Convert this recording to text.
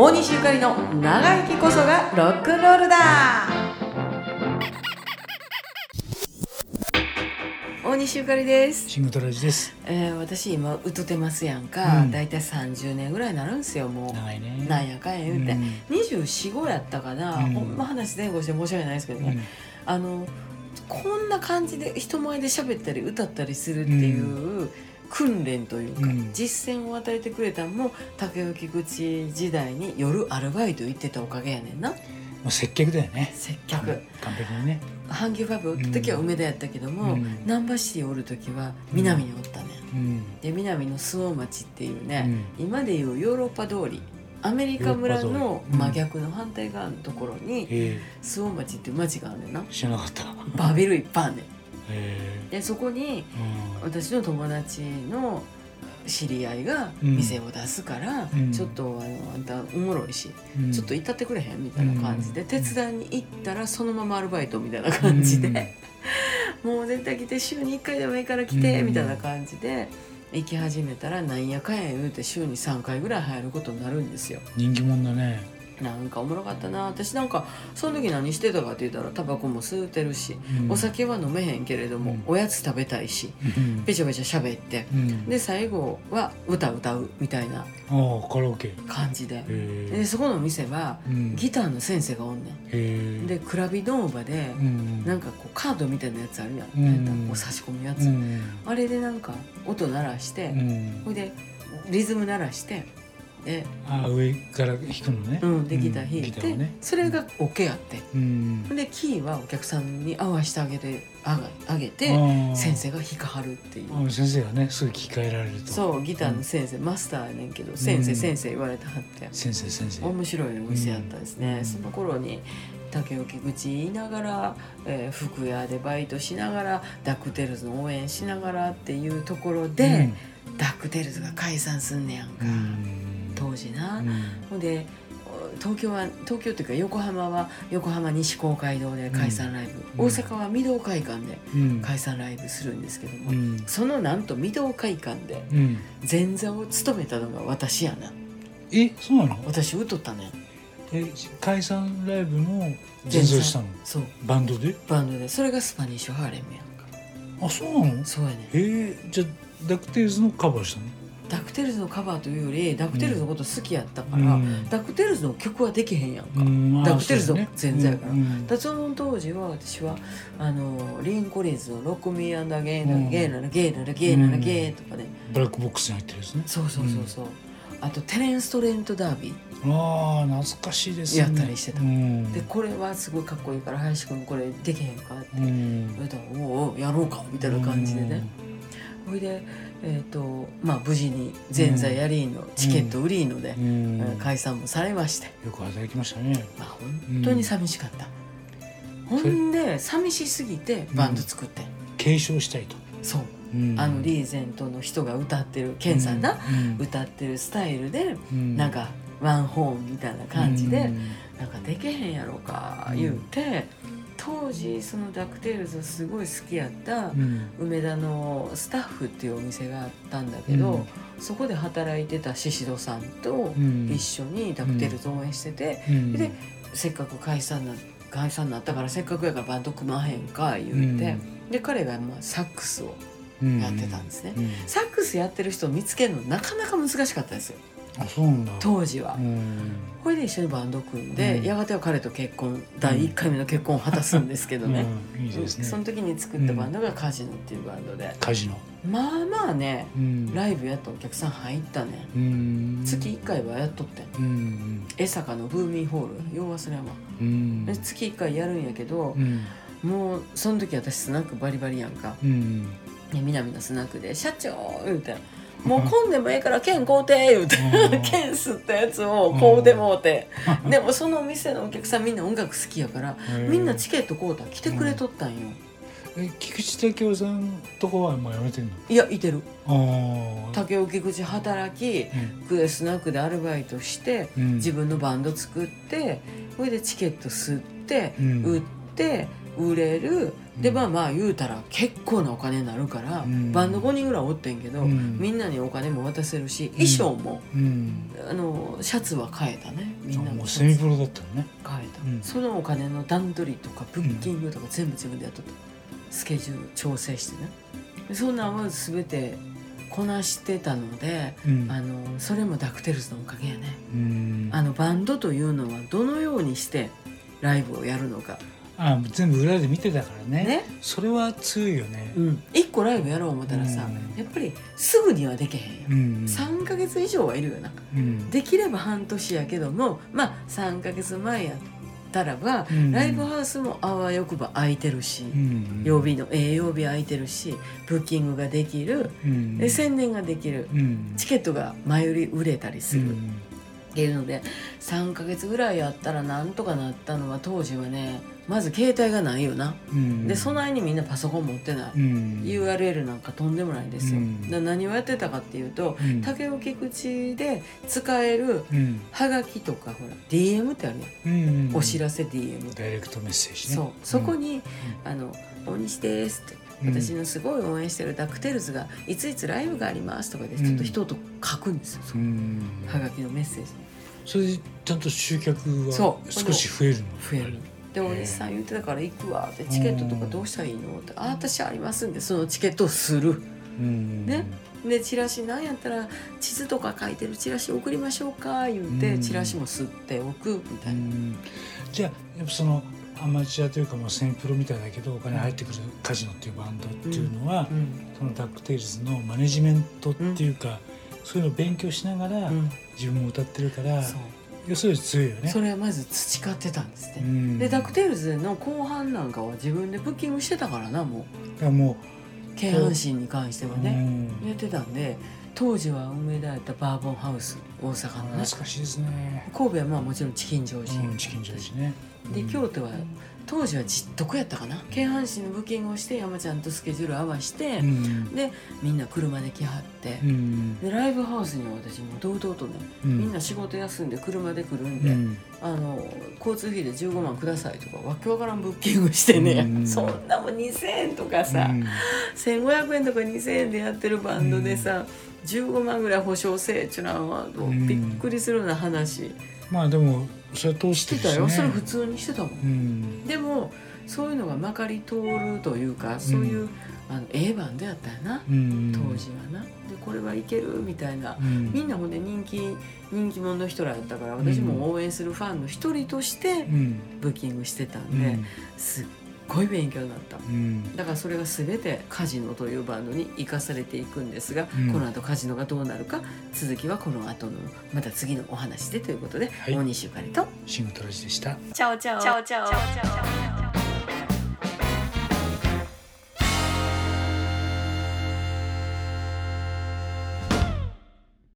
大西ゆかりの長生きこそがロックンロールだ。大西ゆかりです、シングトラジです。えー、私今うとてますやんか、うん。だいたい30年ぐらいになるんすよもう。長いね。なんやかんや言うて、うん。245やったかな、うん。ほんま話前後して申し訳ないですけどね、あのこんな感じで人前で喋ったり歌ったりするっていう訓練というか、うん。実践を与えてくれたのも竹置口時代に夜アルバイト行ってたおかげやねんな。もう接客だよね。接完客。完璧にね。阪急ファブおった時は梅田やったけども、うん。難波市おる時は南におったねん、うん。で南の周防町っていうね、今でいうヨーロッパ通りアメリカ村の真逆の反対側のところにえ。周防町っていう町があるねんな。え知らなかった。バーベルいっぱいあんねん。えでそこにえ私の友達の知り合いがうん。店を出すから、うん。ちょっとあのあんたおもろいし、うん。ちょっと行ったってくれへんみたいな感じで、うん。手伝いに行ったらそのままアルバイトみたいな感じで、もう絶対来て週に1回でもいいから来て、うん。みたいな感じで行き始めたらなんやかんや言うて週に3回ぐらい入ることになるんですよ。人気者だね。なんかおもろかったな私なんかその時何してたかって言ったらタバコも吸うてるし、うんお酒は飲めへんけれども、うんおやつ食べたいしうんぺちゃぺちゃ喋ってうん。で最後は歌歌うみたいなああカラオケ。感じでえでそこの店は。ギターの先生がおんねええ。んでクラビノーバでうん。なんかこうカードみたいなやつあるやん、うん差し込むやつ、うん。あれでなんか音鳴らして、うんほいでリズム鳴らしてで,、ああ上から弾くのね。うん、でギター弾いて、ギターをね。それがオケやってうん。でキーはお客さんに合わせてあげてあげて先生が弾かはるっていう。先生がねすぐ聞き換えられると。そうギターの先生、マスターやねんけど先生、うん先生言われてはって先生先生。面白いお店やったですね、うんその頃に竹置口言いながら、えー服屋でバイトしながらダックテルズの応援しながらっていうところで、ダックテルズが解散すんねやんか、うん。当時な、うん。ほんで東京は東京っていうか横浜は横浜西公会堂で解散ライブ、うん。大阪は御堂会館でうん。解散ライブするんですけども、うん。そのなんと御堂会館でうん。前座を務めたのが私やな。えそうなの？私歌ったね。え解散ライブの前奏したの？そう。バンドで？バンドで。それがスパニッシュハーレムやんか。あそうなの？そうやねえー、じゃあダックテールズのカバーしたの？ダクテルズのカバーというよりダクテルズのこと好きやったから、うん。ダクテルズの曲はできへんやんか、うんダックテルズの前座やから。うんうん。だその当時は私はあのリン・コリンズの「Rock Me Again and うん again and again and again and again」とかね、ブラックボックスに入ってるやつね。そうそうそうそう、あとテレンス・トレント・ダービー。ああ懐かしいですね。やったりしてた。うん。でこれはすごいかっこいいから林くんこれできへんかってうん。言われたら「おうおうやろうか」みたいな感じでね、ほいでえっ、とまあ無事に前座やりーの、チケット売りーので解散もされまして。よく働きましたね。まあ本当に寂しかった、ほんで寂しすぎてバンド作って、継承したいと、そう。うん。あのリーゼントの人が歌ってるケンさんな、うん。歌ってるスタイルで、うん。なんかワンホーンみたいな感じで、うん。なんかできへんやろか言うて、当時そのダックテールズすごい好きやったうん。梅田のスタッフっていうお店があったんだけど、そこで働いてた宍戸さんとうん。一緒にダックテールズ応援してて、うん。でせっかく解散な解散になったからせっかくやからバンド組まへんか言うて、で彼がまあサックスをうんやってたんですね。うん。サックスやってる人を見つけるのなかなか難しかったですよ当時は。う。ん。これで一緒にバンド組んで、うん。やがては彼と結婚第1回目の結婚を果たすんですけどね、うん。いいね。その時に作ったバンドがカジノっていうバンドで、カジノ。まあまあねうん。ライブやったお客さん入ったね、うん。月1回はやっとって江坂のブーミンホールよう忘れんわ、うん。で月1回やるんやけどう、ん。もうその時私スナックバリバリやんか。うん。で南のスナックで「社長!」言うて「もう混んでもええから券買うて」言うてうん。券吸ったやつを買うてもうて。でもそのお店のお客さんみんな音楽好きやからみんなチケット買うたら来てくれとったんよ。え菊池武雄さんとこはもうやめてんの？いやいてる。ああ竹置口働きクスナックでアルバイトしてうん。自分のバンド作ってそれでチケット吸ってうん。売って売れる。でまあまあ言うたら結構なお金になるから、うん。バンド5人ぐらいおってんけど、うん。みんなにお金も渡せるし衣装も、うん。あのシャツは買えたね。みんなもセミプロだったのね。買えた、うん。そのお金の段取りとかブッキングとか全部自分でやっとった。スケジュール調整してね。でそんなんは全てこなしてたので、うん。あのそれもダクテルズのおかげやね。うん。あのバンドというのはどのようにしてライブをやるのかあ全部裏で見てたからね。ね。それは強いよね。うん、1個ライブやろう思ったらさ、うん。やっぱりすぐにはできへんよ、うん3ヶ月以上はいるよな。うん。できれば半年やけどもまあ3ヶ月前やったらば、うんライブハウスもあわよくば空いてるし、うん曜日のええ曜日空いてるしブッキングができる。うんで宣伝ができる。うん。チケットが前売り売れたりする、っうんていうので3ヶ月ぐらいやったらなんとかなったのは当時はねまず携帯がないよな、うん。で備えにみんなパソコン持ってない、うん。URL なんかとんでもないんですよ、うん。だ何をやってたかっていうとうん。竹置口で使えるうん。はがきとかほら DM ってあるやん、うんお知らせ DM ダイレクトメッセージね。そう。そこに「あの大西です」って「うん私のすごい応援してるダクテルズがいついつライブがあります」とかでうん。ちょっと一言書くんですよ、う。ん。はがきのメッセージそれでちゃんと集客は少し増えるの？増える。で大西さん言ってたから行くわ。ってチケットとかどうしたらいいの？って「あ私ありますんでそのチケットをする」うん。ね。でチラシなんやったら地図とか書いてるチラシ送りましょうか言うて、うん。チラシも刷っておくみたいな、うん。じゃあやっぱそのアマチュアというかもうセミプロみたいだけどお金入ってくるカジノっていうバンドっていうのは、うん。そのダックテイルズのマネジメントっていうか、そういうのを勉強しながらうん。自分も歌ってるから、要するに強いよね。それはまず培ってたんですね、うん。でダクテールズの後半なんかは自分でブッキングしてたからなもだからもう京阪神に関してはう、ね、うん。やってたんで当時は梅田やったバーボンハウス大阪のね。懐かしいですね。神戸はまあもちろんチキンジョージ、うん、チキンジョージね。で京都は当時は実得やったかな？京阪神のブッキングをして山ちゃんとスケジュール合わして、うん、でみんな車で来はってう、ん、でライブハウスには私も堂々とね、うん。みんな仕事休んで車で来るんで、うん、あの交通費で15万くださいとかわけわからんブッキングしてね、うん。そんなもん2,000円とかさ、うん。1,500円とか2,000円でやってるバンドでさ、15万ぐらい保証せえっちゅうのはん。びっくりするような話。まあでもそれしして。たよ、それ普通にしてたもん。うん、でもそういうのがまかり通るというかそういう、あの A バンドやったよな。うん、当時はな。でこれはいけるみたいな。うん、みんなほんで人気人気者の人らやったから私も応援するファンの一人としてうん、ブッキングしてたんで、うん、すっごい勉強になった。うん、だからそれが全てカジノというバンドに生かされていくんですが、うん。この後カジノがどうなるか続きはこの後のまた次のお話でということで、はい。大西ゆかりと。シングトラジでした。チャオチャオ。チャオチャオ